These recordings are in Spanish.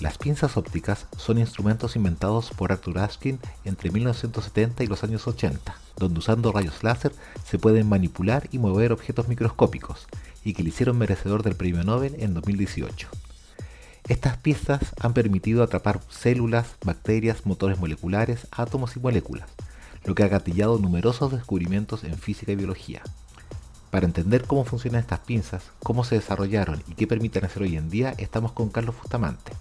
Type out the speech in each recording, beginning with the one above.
Las pinzas ópticas son instrumentos inventados por Arthur Ashkin entre 1970 y los años 80, donde usando rayos láser se pueden manipular y mover objetos microscópicos, y que le hicieron merecedor del premio Nobel en 2018. Estas piezas han permitido atrapar células, bacterias, motores moleculares, átomos y moléculas, lo que ha gatillado numerosos descubrimientos en física y biología. Para entender cómo funcionan estas pinzas, cómo se desarrollaron y qué permiten hacer hoy en día, estamos con Carlos Bustamante,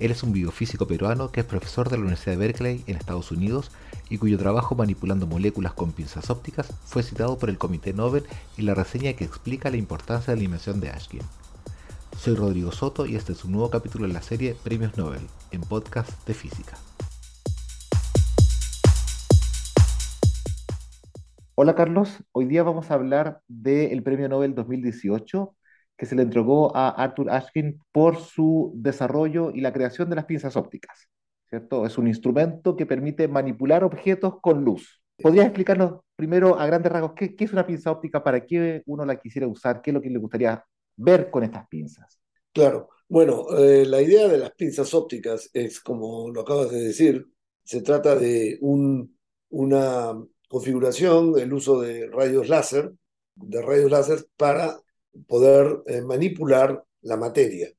él es un biofísico peruano que es profesor de la Universidad de Berkeley en Estados Unidos y cuyo trabajo manipulando moléculas con pinzas ópticas fue citado por el Comité Nobel en la reseña que explica la importancia de la dimensión de Ashkin. Soy Rodrigo Soto y este es un nuevo capítulo en la serie Premios Nobel, en podcast de física. Hola Carlos, hoy día vamos a hablar del Premio Nobel 2018 que se le entregó a Arthur Ashkin por su desarrollo y la creación de las pinzas ópticas. ¿cierto? Es un instrumento que permite manipular objetos con luz. ¿Podrías explicarnos primero a grandes rasgos qué, es una pinza óptica, para qué uno la quisiera usar, qué es lo que le gustaría ver con estas pinzas? Claro, bueno, eh, la idea de las pinzas ópticas es, como lo acabas de decir, se trata de un, una configuración, el uso de rayos láser, de rayos láser para poder eh, manipular la materia.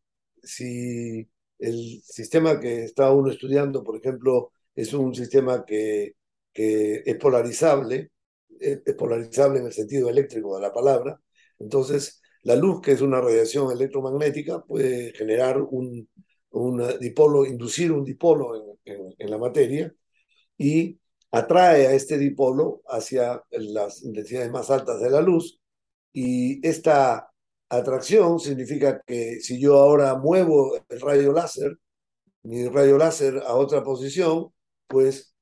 Si el sistema que está uno estudiando, por ejemplo, es un sistema que, que es polarizable, es polarizable en el sentido eléctrico de la palabra, entonces la luz, que es una radiación electromagnética, puede generar un, un dipolo, inducir un dipolo en, en la materia y atrae a este dipolo hacia las intensidades más altas de la luz y esta atracción significa que si yo ahora muevo el rayo láser, mi rayo láser a otra posición, pues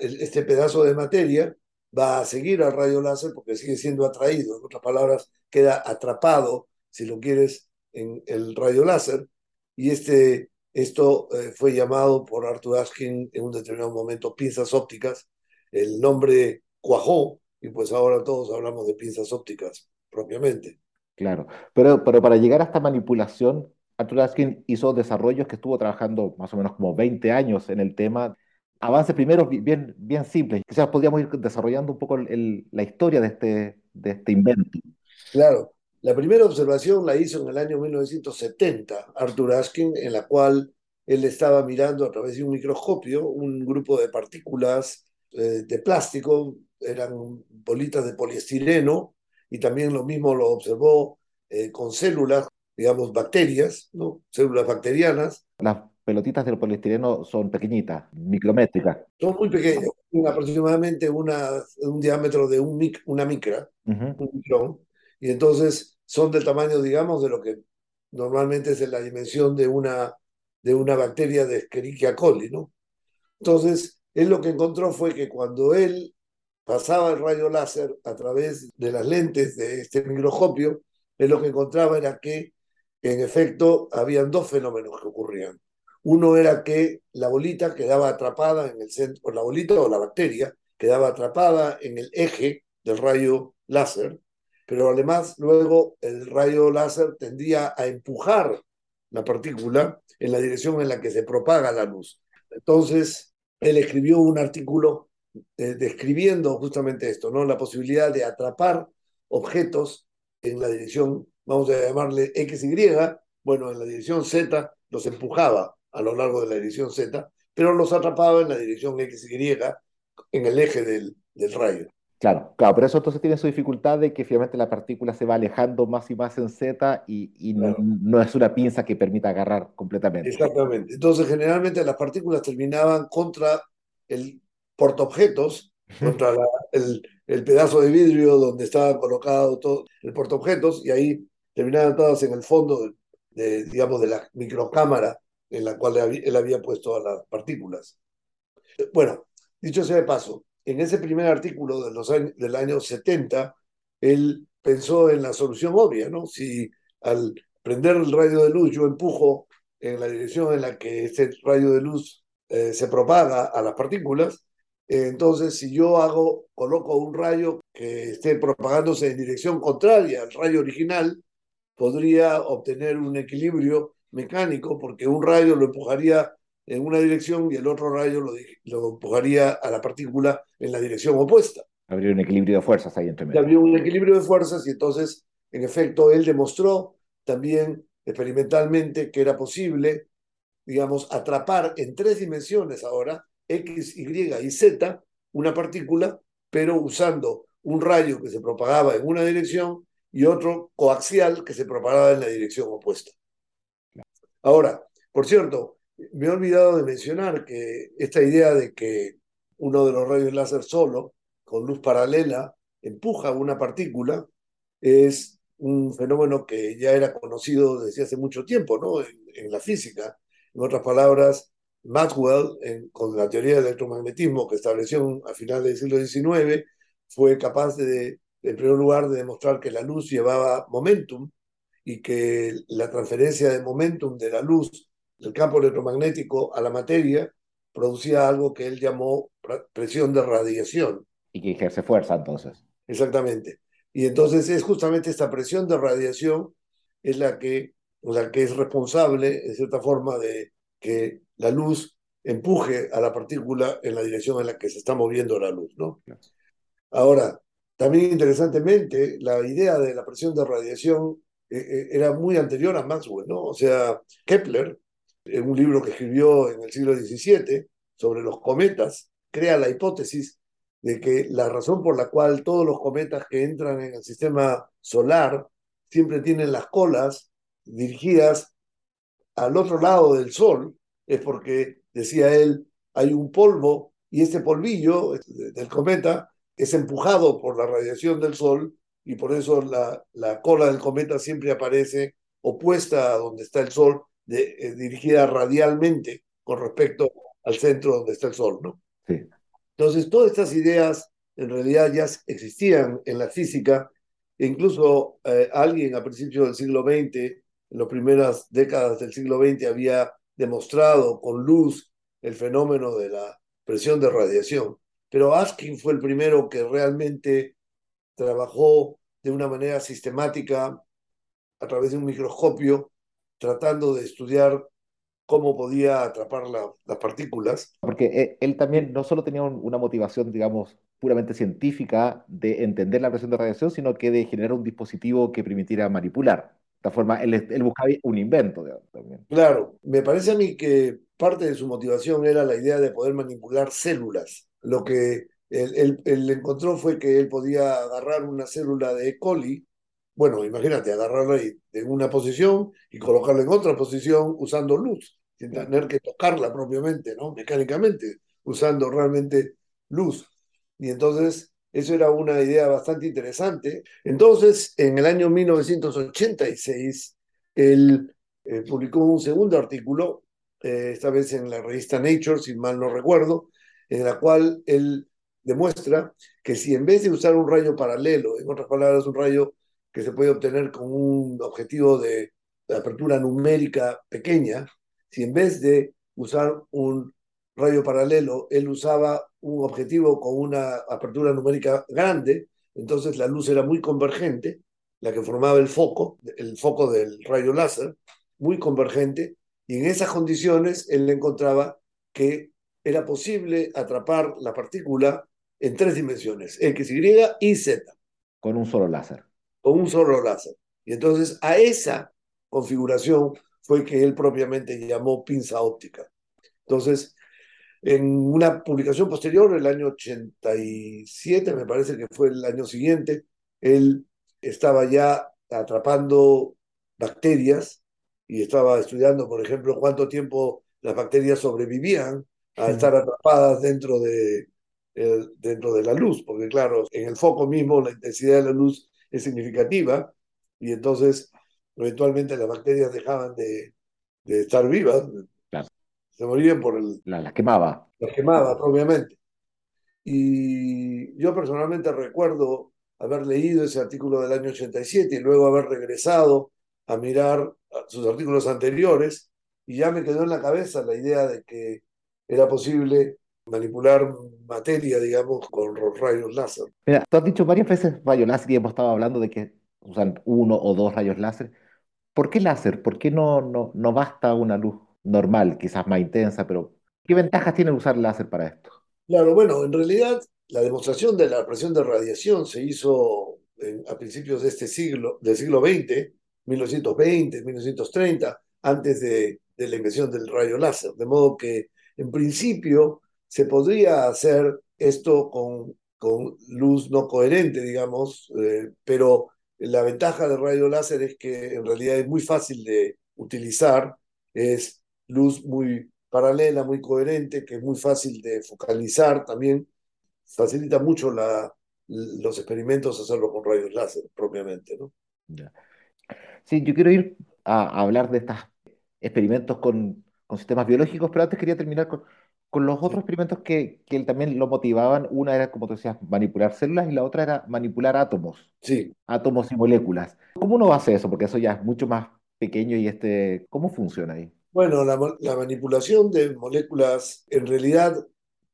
este pedazo de materia va a seguir al rayo láser porque sigue siendo atraído. En otras palabras, queda atrapado, si lo quieres, en el rayo láser. Y este, esto eh, fue llamado por Arthur Ashkin en un determinado momento pinzas ópticas. El nombre cuajó y pues ahora todos hablamos de pinzas ópticas propiamente. Claro, pero, pero para llegar a esta manipulación, Arthur Askin hizo desarrollos que estuvo trabajando más o menos como 20 años en el tema. Avances primero bien, bien simples. Quizás podríamos ir desarrollando un poco la historia de este, de este invento. Claro, la primera observación la hizo en el año 1970 Arthur Askin, en la cual él estaba mirando a través de un microscopio un grupo de partículas eh, de plástico, eran bolitas de poliestireno, y también lo mismo lo observó eh, con células, digamos, bacterias, ¿no? Células bacterianas. Las pelotitas del poliestireno son pequeñitas, micrométricas. Son muy pequeñas, aproximadamente una, un diámetro de un una micra, un micrón, y entonces son del tamaño, digamos, de lo que normalmente es la dimensión de una, de una bacteria de Escherichia coli, ¿no? Entonces, él lo que encontró fue que cuando él pasaba el rayo láser a través de las lentes de este microscopio, él lo que encontraba era que, en efecto, habían dos fenómenos que ocurrían. Uno era que la bolita quedaba atrapada en el centro, la bolita o la bacteria quedaba atrapada en el eje del rayo láser, pero además luego el rayo láser tendía a empujar la partícula en la dirección en la que se propaga la luz. Entonces, él escribió un artículo eh, describiendo justamente esto, ¿no? La posibilidad de atrapar objetos en la dirección, vamos a llamarle XY, bueno, en la dirección Z los empujaba a lo largo de la dirección Z, pero los atrapaba en la dirección XY, en el eje del, del rayo. Claro, claro, pero eso entonces tiene su dificultad de que finalmente la partícula se va alejando más y más en Z y, y no, no, es una pinza que permita agarrar completamente. Exactamente. Entonces, generalmente las partículas terminaban contra el portaobjetos contra el, el, pedazo de vidrio donde estaba colocado todo el portaobjetos y ahí terminaban todas en el fondo de, digamos, de la microcámara en la cual él había puesto a las partículas. Bueno, dicho sea de paso, en ese primer artículo de los años, del año 70, él pensó en la solución obvia, ¿no? Si al prender el rayo de luz yo empujo en la dirección en la que ese rayo de luz eh, se propaga a las partículas, entonces, si yo hago, coloco un rayo que esté propagándose en dirección contraria al rayo original, podría obtener un equilibrio mecánico porque un rayo lo empujaría en una dirección y el otro rayo lo, lo empujaría a la partícula en la dirección opuesta. Habría un equilibrio de fuerzas ahí entre medio. Habría un equilibrio de fuerzas y entonces, en efecto, él demostró también experimentalmente que era posible, digamos, atrapar en tres dimensiones ahora, X, Y y Z, una partícula, pero usando un rayo que se propagaba en una dirección y otro coaxial que se propagaba en la dirección opuesta. Ahora, por cierto, me he olvidado de mencionar que esta idea de que uno de los rayos láser solo, con luz paralela, empuja una partícula, es un fenómeno que ya era conocido desde hace mucho tiempo, ¿no? En, la física. En otras palabras, Maxwell, con la teoría del electromagnetismo que estableció a finales del siglo XIX, fue capaz de, en primer lugar, de demostrar que la luz llevaba momentum y que la transferencia de momentum de la luz del campo electromagnético a la materia producía algo que él llamó presión de radiación. Y que ejerce fuerza entonces. Exactamente. Y entonces es justamente esta presión de radiación es la que, o sea, que es responsable, en cierta forma, de que la luz empuje a la partícula en la dirección en la que se está moviendo la luz, ¿no? Ahora, también interesantemente, la idea de la presión de radiación eh, eh, era muy anterior a Maxwell, ¿no? O sea, Kepler, en un libro que escribió en el siglo XVII sobre los cometas, crea la hipótesis de que la razón por la cual todos los cometas que entran en el sistema solar siempre tienen las colas dirigidas al otro lado del Sol es porque, decía él, hay un polvo y este polvillo del cometa es empujado por la radiación del Sol y por eso la, la cola del cometa siempre aparece opuesta a donde está el Sol, eh, dirigida radialmente con respecto al centro donde está el Sol, ¿no? Sí. Entonces, todas estas ideas en realidad ya existían en la física, e incluso eh, alguien a principios del siglo XX, en las primeras décadas del siglo XX, había demostrado con luz el fenómeno de la presión de radiación. Pero Askin fue el primero que realmente trabajó de una manera sistemática a través de un microscopio, tratando de estudiar cómo podía atrapar las partículas. Porque eh, él también no solo tenía una motivación, digamos, puramente científica de entender la presión de radiación, sino que de generar un dispositivo que permitiera manipular. Esta forma, él, él buscaba un invento también. Claro, me parece a mí que parte de su motivación era la idea de poder manipular células. Lo que él, él encontró fue que él podía agarrar una célula de E. coli bueno, imagínate, agarrarla en una posición y colocarla en otra posición usando luz sin tener que tocarla propiamente, ¿no? Mecánicamente, usando realmente luz. Y entonces, eso era una idea bastante interesante. Entonces, en el año 1986, él eh, publicó un segundo artículo, eh, esta vez en la revista Nature, si mal no recuerdo, en la cual él demuestra que si en vez de usar un rayo paralelo, en otras palabras, un rayo que se puede obtener con un objetivo de apertura numérica pequeña, si en vez de usar un rayo paralelo, él usaba un objetivo con una apertura numérica grande, entonces la luz era muy convergente, la que formaba el foco, el foco del rayo láser, muy convergente, y en esas condiciones él encontraba que era posible atrapar la partícula en tres dimensiones, X, Y y Z. Con un solo láser. Con un solo láser. Y entonces a esa configuración fue que él propiamente llamó pinza óptica. Entonces, en una publicación posterior, el año 87, me parece que fue el año siguiente, él estaba ya atrapando bacterias y estaba estudiando, por ejemplo, cuánto tiempo las bacterias sobrevivían a estar atrapadas dentro de, dentro de la luz, porque claro, en el foco mismo la intensidad de la luz es significativa y entonces eventualmente las bacterias dejaban de, estar vivas, se morían por el... Las la quemaba. Las quemaba, obviamente. Y yo personalmente recuerdo haber leído ese artículo del año 87 y luego haber regresado a mirar sus artículos anteriores y ya me quedó en la cabeza la idea de que era posible manipular materia, digamos, con rayos láser. Mira, tú has dicho varias veces rayos láser y hemos estado hablando de que usan uno o dos rayos láser. ¿Por qué láser? ¿Por qué no, no, no basta una luz normal, quizás más intensa, pero ¿qué ventajas tiene usar láser para esto? Claro, bueno, en realidad la demostración de la presión de radiación se hizo a principios de este siglo, del siglo XX, 1920, 1930, antes de, de la invención del rayo láser. De modo que, en principio, se podría hacer esto con, con luz no coherente, digamos, eh, pero la ventaja del rayo láser es que en realidad es muy fácil de utilizar, es luz muy paralela, muy coherente, que es muy fácil de focalizar también, facilita mucho la, los experimentos hacerlo con rayos láser propiamente, ¿no? Sí, yo quiero ir a, a hablar de estos experimentos con, con sistemas biológicos, pero antes quería terminar con, con los otros experimentos que, que él también lo motivaban. Una era, como tú decías, manipular células y la otra era manipular átomos, sí. átomos y moléculas. ¿Cómo uno hace eso? Porque eso ya es mucho más pequeño y este, ¿cómo funciona ahí? Bueno, la, la manipulación de moléculas, en realidad,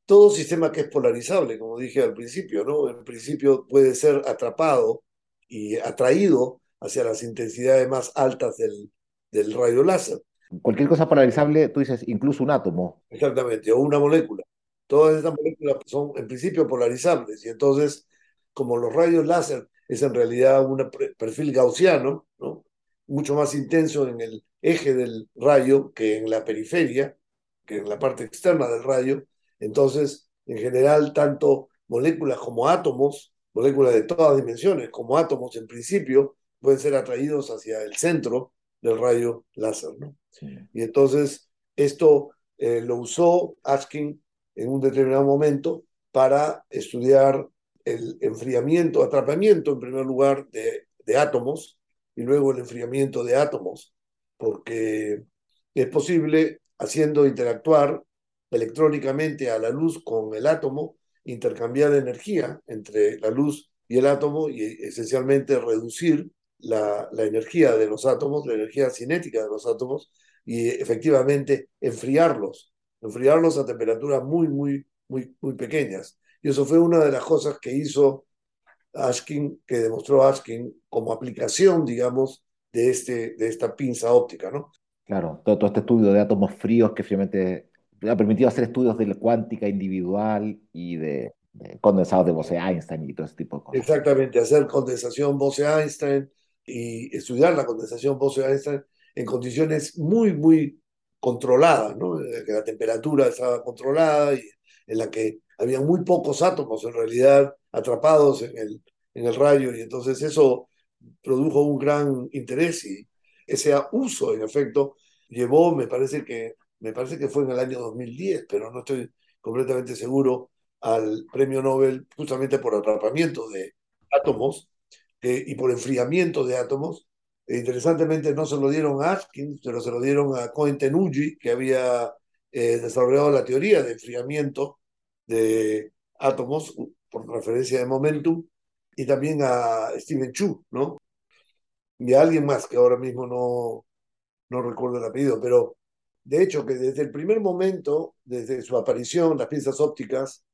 todo sistema que es polarizable, como dije al principio, ¿no? En principio puede ser atrapado y atraído hacia las intensidades más altas del, del rayo láser. Cualquier cosa polarizable, tú dices, incluso un átomo. Exactamente, o una molécula. Todas estas moléculas son en principio polarizables y entonces, como los rayos láser es en realidad un perfil gaussiano, ¿no? Mucho más intenso en el eje del rayo que en la periferia, que en la parte externa del rayo, entonces, en general, tanto moléculas como átomos, moléculas de todas dimensiones, como átomos en principio, pueden ser atraídos hacia el centro del rayo láser, ¿no? Sí. Y entonces esto eh, lo usó Askin en un determinado momento para estudiar el enfriamiento, atrapamiento en primer lugar de, de átomos y luego el enfriamiento de átomos, porque es posible haciendo interactuar electrónicamente a la luz con el átomo, intercambiar energía entre la luz y el átomo y esencialmente reducir la, energía de los átomos, la energía cinética de los átomos, y efectivamente enfriarlos, enfriarlos a temperaturas muy, muy, muy, muy pequeñas. Y eso fue una de las cosas que hizo Ashkin, que demostró Ashkin como aplicación, digamos, de, este, de esta pinza óptica, ¿no? Claro, todo, todo este estudio de átomos fríos que finalmente ha permitido hacer estudios de la cuántica individual y de, de condensados de Bose-Einstein y todo ese tipo de cosas. Exactamente, hacer condensación Bose-Einstein y estudiar la condensación Bose-Einstein en condiciones muy, muy controladas, ¿no? Que la temperatura estaba controlada y en la que había muy pocos átomos en realidad atrapados en el, en el rayo y entonces eso produjo un gran interés y ese uso, en efecto, llevó, me parece que, me parece que fue en el año 2010, pero no estoy completamente seguro, al premio Nobel justamente por atrapamiento de átomos eh, y por enfriamiento de átomos. E interesantemente no se lo dieron a Atkins, pero se lo dieron a Cohen Tenuji, que había eh, desarrollado la teoría de enfriamiento de átomos por referencia de momentum, y también a Steven Chu, ¿no? Y a alguien más que ahora mismo no, no recuerdo el apellido, pero de hecho que desde el primer momento, desde su aparición, las piezas ópticas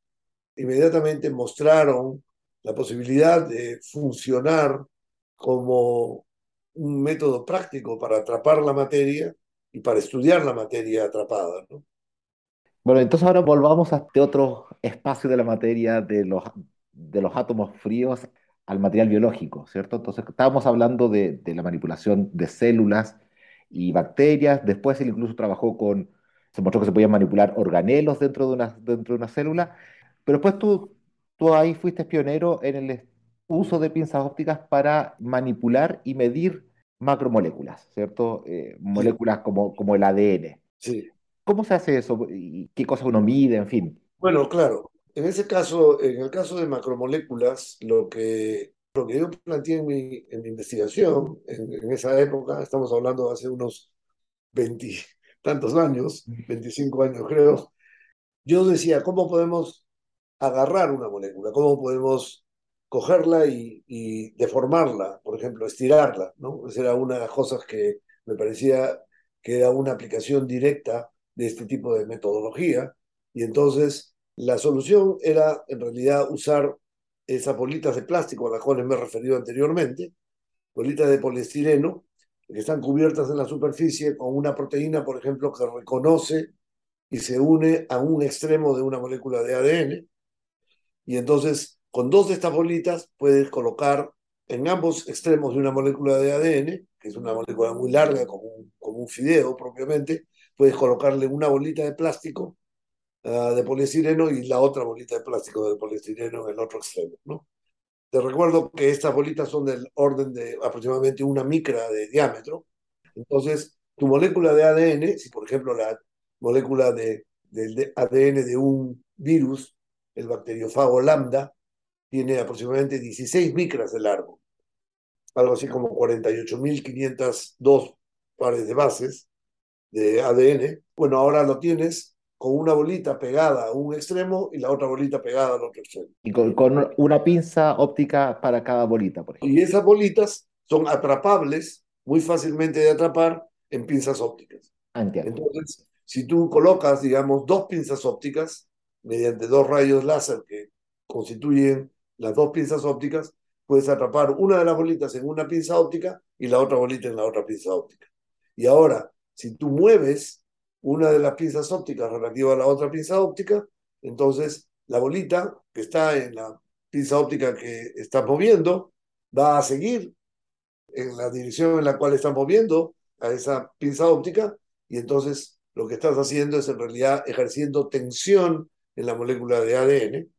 inmediatamente mostraron la posibilidad de funcionar como un método práctico para atrapar la materia y para estudiar la materia atrapada, ¿no? Bueno, entonces ahora volvamos a este otro espacio de la materia de los, de los átomos fríos al material biológico, ¿cierto? Entonces estábamos hablando de, de la manipulación de células y bacterias, después él incluso trabajó con, se mostró que se podían manipular organelos dentro de una, dentro de una célula, pero después tú, tú ahí fuiste pionero en el uso de pinzas ópticas para manipular y medir macromoléculas, ¿cierto? Eh, moléculas como, como el ADN. sí. ¿Cómo se hace eso? ¿Y qué cosas uno mide? En fin. Bueno, claro, en ese caso, en el caso de macromoléculas, lo que, lo que yo planteé en mi, en mi investigación, en, en esa época, estamos hablando de hace unos 20 tantos años, 25 años creo, yo decía, ¿cómo podemos agarrar una molécula? ¿Cómo podemos cogerla y, deformarla? Por ejemplo, estirarla, ¿no? Esa era una de las cosas que me parecía que era una aplicación directa de este tipo de metodología. Y entonces la solución era en realidad usar esas bolitas de plástico a las cuales me he referido anteriormente, bolitas de poliestireno, que están cubiertas en la superficie con una proteína, por ejemplo, que reconoce y se une a un extremo de una molécula de ADN. Y entonces, con dos de estas bolitas, puedes colocar en ambos extremos de una molécula de ADN, que es una molécula muy larga, como un, fideo propiamente, puedes colocarle una bolita de plástico uh, de poliestireno y la otra bolita de plástico de poliestireno en el otro extremo, ¿no? Te recuerdo que estas bolitas son del orden de aproximadamente una micra de diámetro. Entonces, tu molécula de ADN, si por ejemplo la molécula de, del ADN de un virus, el bacteriofago lambda, tiene aproximadamente 16 micras de largo, algo así como 48.502 pares de bases de ADN. Bueno, ahora lo tienes con una bolita pegada a un extremo y la otra bolita pegada al otro extremo. Y con, con una pinza óptica para cada bolita, por ejemplo. Y esas bolitas son atrapables, muy fácilmente de atrapar en pinzas ópticas. Ah, entiendo. Entonces, si tú colocas, digamos, dos pinzas ópticas mediante dos rayos láser que constituyen las dos pinzas ópticas, puedes atrapar una de las bolitas en una pinza óptica y la otra bolita en la otra pinza óptica. Y ahora, si tú mueves una de las pinzas ópticas relativa a la otra pinza óptica, entonces la bolita que está en la pinza óptica que está moviendo va a seguir en la dirección en la cual estás moviendo a esa pinza óptica y entonces lo que estás haciendo es en realidad ejerciendo tensión en la molécula de ADN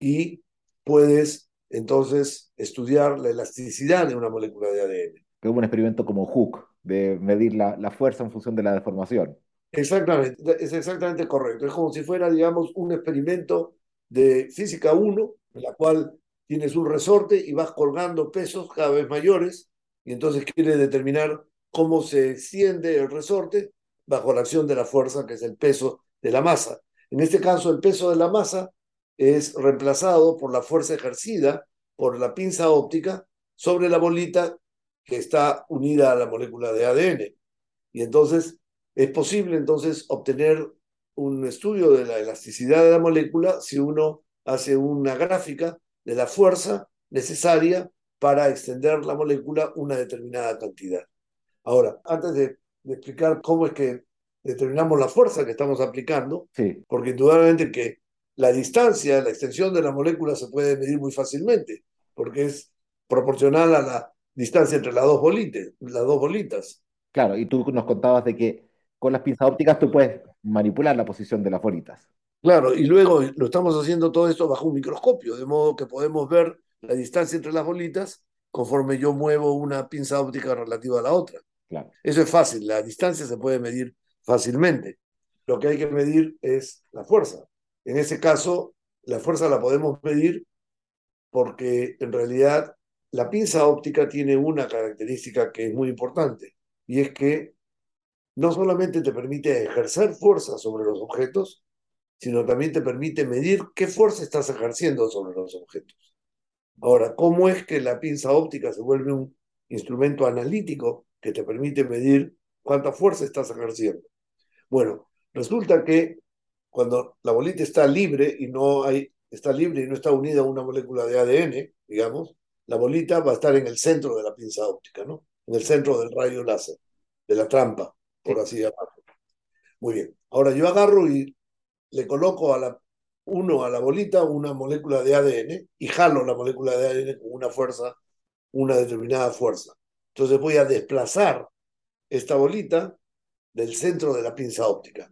y puedes entonces estudiar la elasticidad de una molécula de ADN. Que es un experimento como Hook, de medir la, la fuerza en función de la deformación. Exactamente, es exactamente correcto. Es como si fuera, digamos, un experimento de física 1, en la cual tienes un resorte y vas colgando pesos cada vez mayores, y entonces quieres determinar cómo se extiende el resorte bajo la acción de la fuerza, que es el peso de la masa. En este caso, el peso de la masa es reemplazado por la fuerza ejercida por la pinza óptica sobre la bolita que está unida a la molécula de ADN. Y entonces es posible entonces obtener un estudio de la elasticidad de la molécula si uno hace una gráfica de la fuerza necesaria para extender la molécula una determinada cantidad. Ahora, antes de, de explicar cómo es que determinamos la fuerza que estamos aplicando, Sí. porque indudablemente que la distancia, la extensión de la molécula se puede medir muy fácilmente, porque es proporcional a la distancia entre las dos bolitas, las dos bolitas. Claro, y tú nos contabas de que con las pinzas ópticas tú puedes manipular la posición de las bolitas. Claro, y luego lo estamos haciendo todo esto bajo un microscopio, de modo que podemos ver la distancia entre las bolitas conforme yo muevo una pinza óptica relativa a la otra. Claro. Eso es fácil, la distancia se puede medir fácilmente. Lo que hay que medir es la fuerza. En ese caso, la fuerza la podemos medir porque en realidad la pinza óptica tiene una característica que es muy importante y es que no solamente te permite ejercer fuerza sobre los objetos, sino también te permite medir qué fuerza estás ejerciendo sobre los objetos. Ahora, ¿cómo es que la pinza óptica se vuelve un instrumento analítico que te permite medir cuánta fuerza estás ejerciendo? Bueno, resulta que cuando la bolita está libre y no hay, está libre y no está unida a una molécula de ADN, digamos, la bolita va a estar en el centro de la pinza óptica, ¿no? En el centro del rayo láser, de la trampa, por así llamarlo. Muy bien. Ahora yo agarro y le coloco a la, uno a la bolita una molécula de ADN y jalo la molécula de ADN con una fuerza, una determinada fuerza. Entonces voy a desplazar esta bolita del centro de la pinza óptica.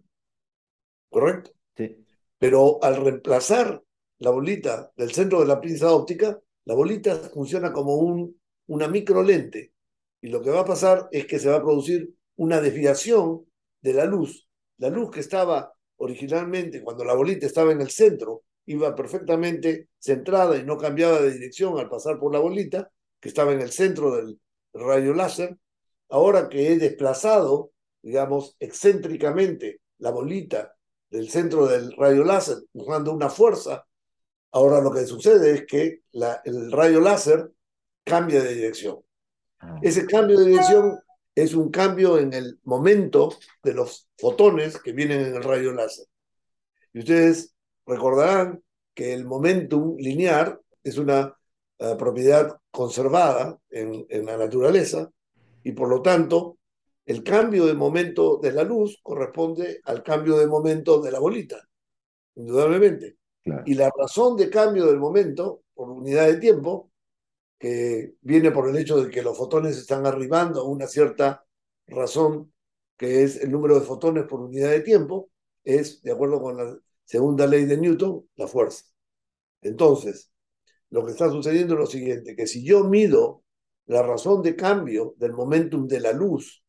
¿Correcto? Sí. Pero al reemplazar la bolita del centro de la pinza óptica, la bolita funciona como un, una microlente. Y lo que va a pasar es que se va a producir una desviación de la luz. La luz que estaba originalmente, cuando la bolita estaba en el centro, iba perfectamente centrada y no cambiaba de dirección al pasar por la bolita, que estaba en el centro del rayo láser. Ahora que he desplazado, digamos, excéntricamente la bolita del centro del rayo láser usando una fuerza, ahora lo que sucede es que la, el rayo láser cambia de dirección. Ah, Ese cambio de dirección es un cambio en el momento de los fotones que vienen en el rayo láser. Y ustedes recordarán que el momentum lineal es una uh, propiedad conservada en, en, la naturaleza Y por lo tanto, el cambio de momento de la luz corresponde al cambio de momento de la bolita, indudablemente. Y la razón de cambio del momento por unidad de tiempo, que viene por el hecho de que los fotones están arribando a una cierta razón, que es el número de fotones por unidad de tiempo, es, de acuerdo con la segunda ley de Newton, la fuerza. Entonces, lo que está sucediendo es lo siguiente, que si yo mido la razón de cambio del momentum de la luz,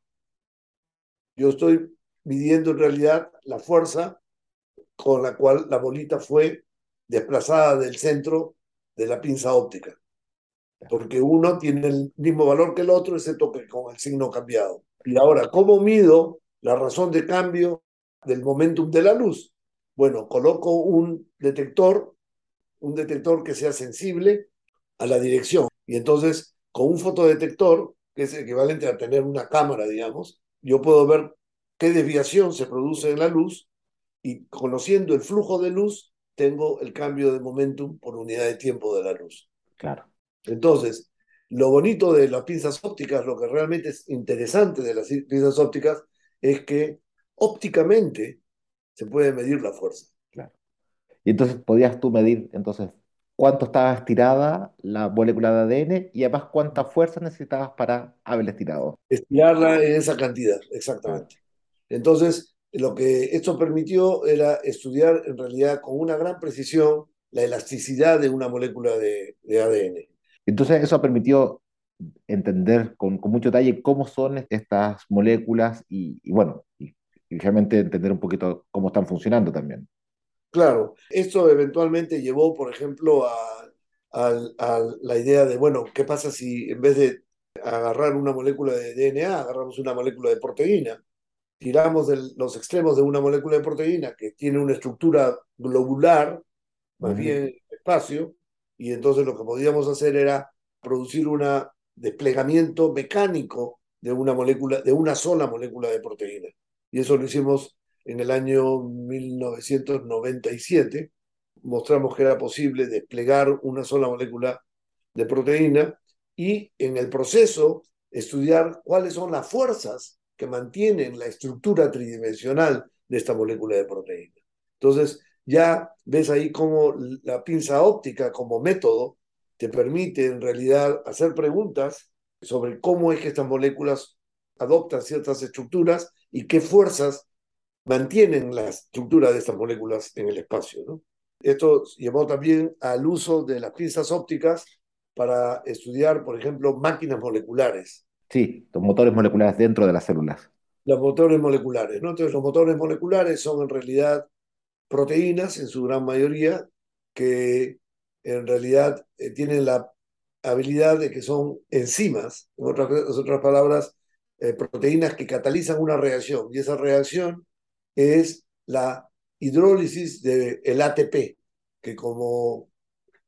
yo estoy midiendo en realidad la fuerza con la cual la bolita fue desplazada del centro de la pinza óptica. Porque uno tiene el mismo valor que el otro, excepto que con el signo cambiado. Y ahora, ¿cómo mido la razón de cambio del momentum de la luz? Bueno, coloco un detector un detector que sea sensible a la dirección. Y entonces, con un fotodetector, que es equivalente a tener una cámara, digamos, yo puedo ver qué desviación se produce en la luz y conociendo el flujo de luz, tengo el cambio de momentum por unidad de tiempo de la luz. Claro. Entonces, lo bonito de las pinzas ópticas, lo que realmente es interesante de las pinzas ópticas, es que ópticamente se puede medir la fuerza. Y entonces podías tú medir entonces cuánto estaba estirada la molécula de ADN y además cuánta fuerza necesitabas para haberla estirado. Estirarla en esa cantidad, exactamente. Entonces, lo que esto permitió era estudiar en realidad con una gran precisión la elasticidad de una molécula de, ADN. Entonces, eso permitió entender con, con, mucho detalle cómo son estas moléculas y, bueno, y, y realmente entender un poquito cómo están funcionando también. Claro, esto eventualmente llevó, por ejemplo, a, la idea de, bueno, ¿qué pasa si en vez de agarrar una molécula de DNA, agarramos una molécula de proteína? Tiramos los extremos de una molécula de proteína que tiene una estructura globular, más bien espacio, y entonces lo que podíamos hacer era producir un desplegamiento mecánico de una molécula, de una sola molécula de proteína. Y eso lo hicimos en el año 1997 mostramos que era posible desplegar una sola molécula de proteína y en el proceso estudiar cuáles son las fuerzas que mantienen la estructura tridimensional de esta molécula de proteína. Entonces, ya ves ahí cómo la pinza óptica como método te permite en realidad hacer preguntas sobre cómo es que estas moléculas adoptan ciertas estructuras y qué fuerzas mantienen la estructura de estas moléculas en el espacio. ¿no? Esto llevó también al uso de las pinzas ópticas para estudiar, por ejemplo, máquinas moleculares. Sí, los motores moleculares dentro de las células. Los motores moleculares, ¿no? Entonces, los motores moleculares son en realidad proteínas, en su gran mayoría, que en realidad eh, tienen la habilidad de que son enzimas, en otras, otras palabras, eh, proteínas que catalizan una reacción, y esa reacción es la hidrólisis del ATP, que como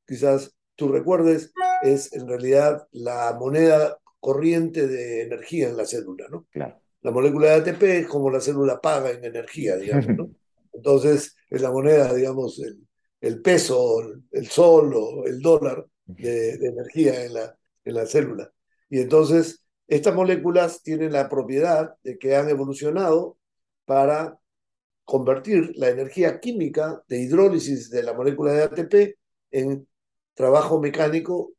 quizás tú recuerdes, es en realidad la moneda corriente de energía en la célula, ¿no? Claro. La molécula de ATP es como la célula paga en energía, digamos, ¿no? Entonces, es la moneda, digamos, el, el peso, el sol o el dólar de, de energía en la, en la célula. Y entonces, estas moléculas tienen la propiedad de que han evolucionado para convertir la energía química de hidrólisis de la molécula de ATP en trabajo mecánico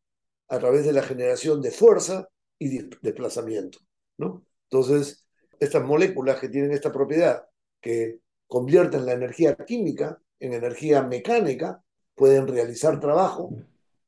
a través de la generación de fuerza y desplazamiento. ¿no? Entonces, estas moléculas que tienen esta propiedad, que convierten la energía química en energía mecánica, pueden realizar trabajo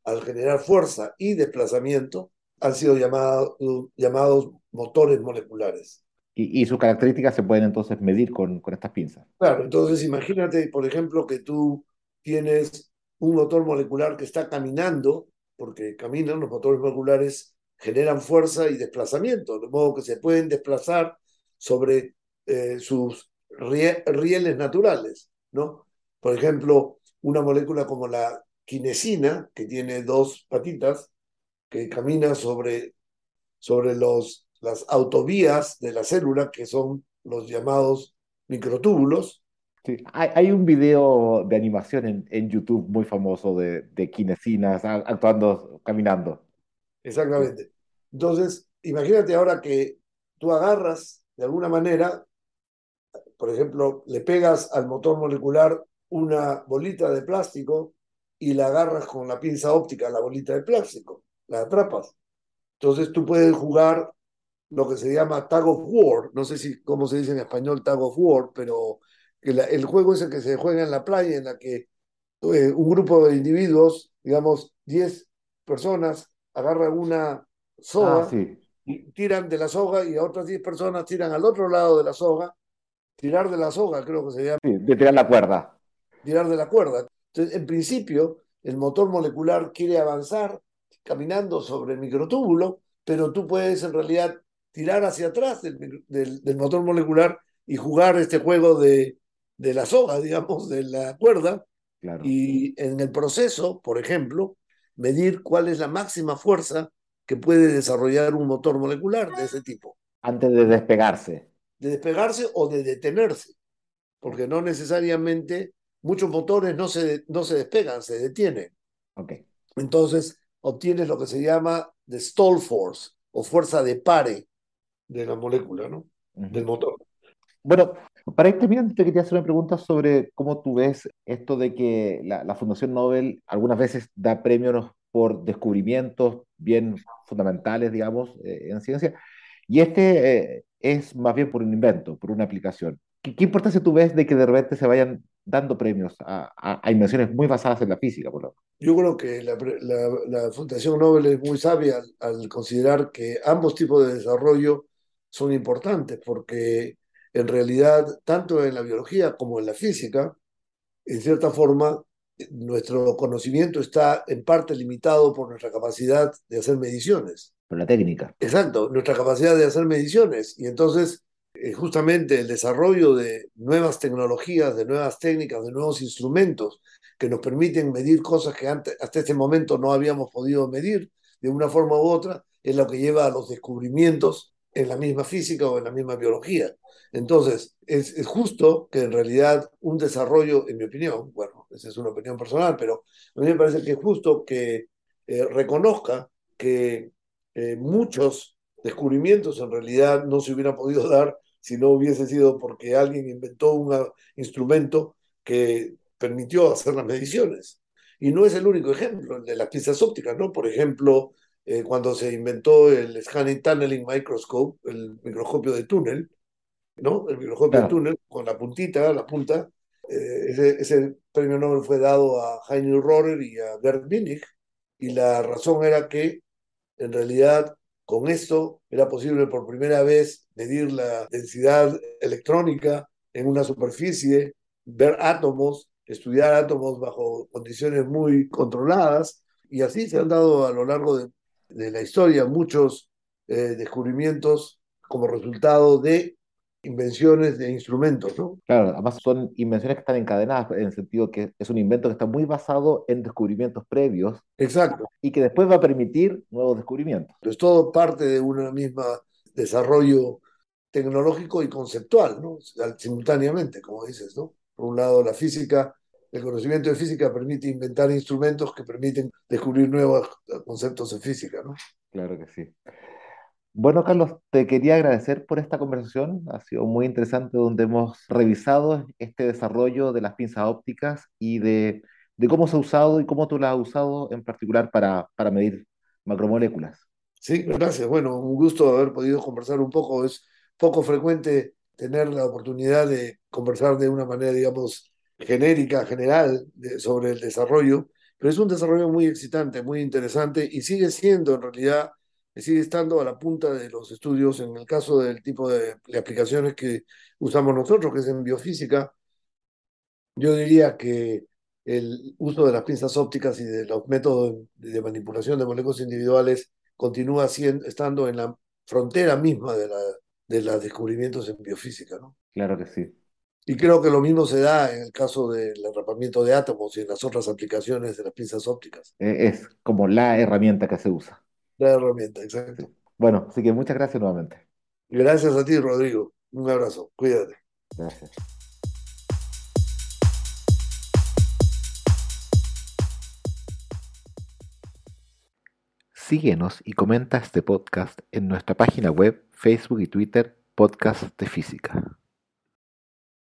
al generar fuerza y desplazamiento, han sido llamados motores moleculares. Y, sus características se pueden entonces medir con, con estas pinzas. Claro, entonces imagínate, por ejemplo, que tú tienes un motor molecular que está caminando, porque caminan, los motores moleculares generan fuerza y desplazamiento, de modo que se pueden desplazar sobre eh, sus rieles naturales, ¿no? Por ejemplo, una molécula como la quinesina, que tiene dos patitas, que camina sobre, sobre los las autovías de la célula, que son los llamados microtúbulos. Sí. Hay, hay, un video de animación en, en YouTube muy famoso de, de quinesinas actuando, caminando. Exactamente. Entonces, imagínate ahora que tú agarras de alguna manera, por ejemplo, le pegas al motor molecular una bolita de plástico y la agarras con la pinza óptica, la bolita de plástico, la atrapas. Entonces tú puedes jugar lo que se llama Tag of War, no sé si cómo se dice en español Tag of War, pero el, el juego es el que se juega en la playa, en la que eh, un grupo de individuos, digamos 10 personas, agarran una soga Ah, sí. y tiran de la soga y otras 10 personas tiran al otro lado de la soga, tirar de la soga creo que se llama, Sí, de tirar la cuerda. tirar de la cuerda. Entonces, en principio, el motor molecular quiere avanzar caminando sobre el microtúbulo, pero tú puedes en realidad tirar hacia atrás del, del- del motor molecular y jugar este juego de, de la soga, digamos, de la cuerda, Claro. y en el proceso, por ejemplo, medir cuál es la máxima fuerza que puede desarrollar un motor molecular de ese tipo, Antes de despegarse. de despegarse o de detenerse, porque no necesariamente muchos motores no se, no se despegan, se detienen. Ok. Entonces obtienes lo que se llama de stall force o fuerza de pare de la molécula, ¿no? Ujú. Del motor. Bueno, para ir terminando, te quería hacer una pregunta sobre cómo tú ves esto de que la, la Fundación Nobel algunas veces da premios por descubrimientos bien fundamentales, digamos, eh, en ciencia, y este eh, es más bien por un invento, por una aplicación. ¿Qué, qué importancia tú ves de que de repente se vayan dando premios a, a- a invenciones muy basadas en la física, por lo? Yo creo que la, la- la Fundación Nobel es muy sabia al, al considerar que ambos tipos de desarrollo son importantes, porque en realidad, tanto en la biología como en la física, en cierta forma, nuestro conocimiento está en parte limitado por nuestra capacidad de hacer mediciones. Por la técnica. Exacto, nuestra capacidad de hacer mediciones. Y entonces, eh, justamente el desarrollo de nuevas tecnologías, de nuevas técnicas, de nuevos instrumentos que nos permiten medir cosas que antes, hasta este momento no habíamos podido medir de una forma u otra, es lo que lleva a los descubrimientos en la misma física o en la misma biología. Entonces, es, justo que en realidad un desarrollo, en mi opinión, bueno, esa es una opinión personal, pero a mí me parece que es justo que eh, reconozca que eh, muchos descubrimientos en realidad no se hubieran podido dar si no hubiese sido porque alguien inventó un ah, instrumento que permitió hacer las mediciones. Y no es el único ejemplo, el de las piezas ópticas, ¿no? Por ejemplo, eh, cuando se inventó el Scanning Tunneling Microscope, el microscopio de túnel, ¿no? El microscopio de Claro. túnel con la puntita, la punta. eh, ese, ese premio Nobel fue dado a Heinrich Rohrer y a Bert Winnig, y la razón era que en realidad con esto era posible por primera vez medir la densidad electrónica en una superficie, ver átomos, estudiar átomos bajo condiciones muy controladas, y así se han dado a lo largo de, de la historia muchos eh, descubrimientos como resultado de invenciones de instrumentos, ¿no? Claro, además son invenciones que están encadenadas en el sentido que es un invento que está muy basado en descubrimientos previos Exacto. y que después va a permitir nuevos descubrimientos. Es todo parte de una misma desarrollo tecnológico y conceptual, ¿no? Simultáneamente, como dices, ¿no? Por un lado, la física, el conocimiento de física permite inventar instrumentos que permiten descubrir nuevos conceptos en física, ¿no? Claro que sí. Bueno, Carlos, te quería agradecer por esta conversación. Ha sido muy interesante donde hemos revisado este desarrollo de las pinzas ópticas y de, de cómo se ha usado y cómo tú las has usado en particular para, para medir macromoléculas. Sí, gracias. Bueno, un gusto haber podido conversar un poco. Es poco frecuente tener la oportunidad de conversar de una manera, digamos, genérica, general, sobre el desarrollo, pero es un desarrollo muy excitante, muy interesante y sigue siendo en realidad, sigue estando a la punta de los estudios en el caso del tipo de, de aplicaciones que usamos nosotros, que es en biofísica. Yo diría que el uso de las pinzas ópticas y de los métodos de manipulación de moléculas individuales continúa siendo, estando en la frontera misma de, la, de los descubrimientos en biofísica, ¿no? Claro que sí. Y creo que lo mismo se da en el caso del atrapamiento de átomos y en las otras aplicaciones de las pinzas ópticas. Eh, Es como la herramienta que se usa. La herramienta, exacto. Bueno, así que muchas gracias nuevamente. Gracias a ti, Rodrigo. Un abrazo. Cuídate. Gracias. Síguenos y comenta este podcast en nuestra página web, Facebook y Twitter, Podcast de Física.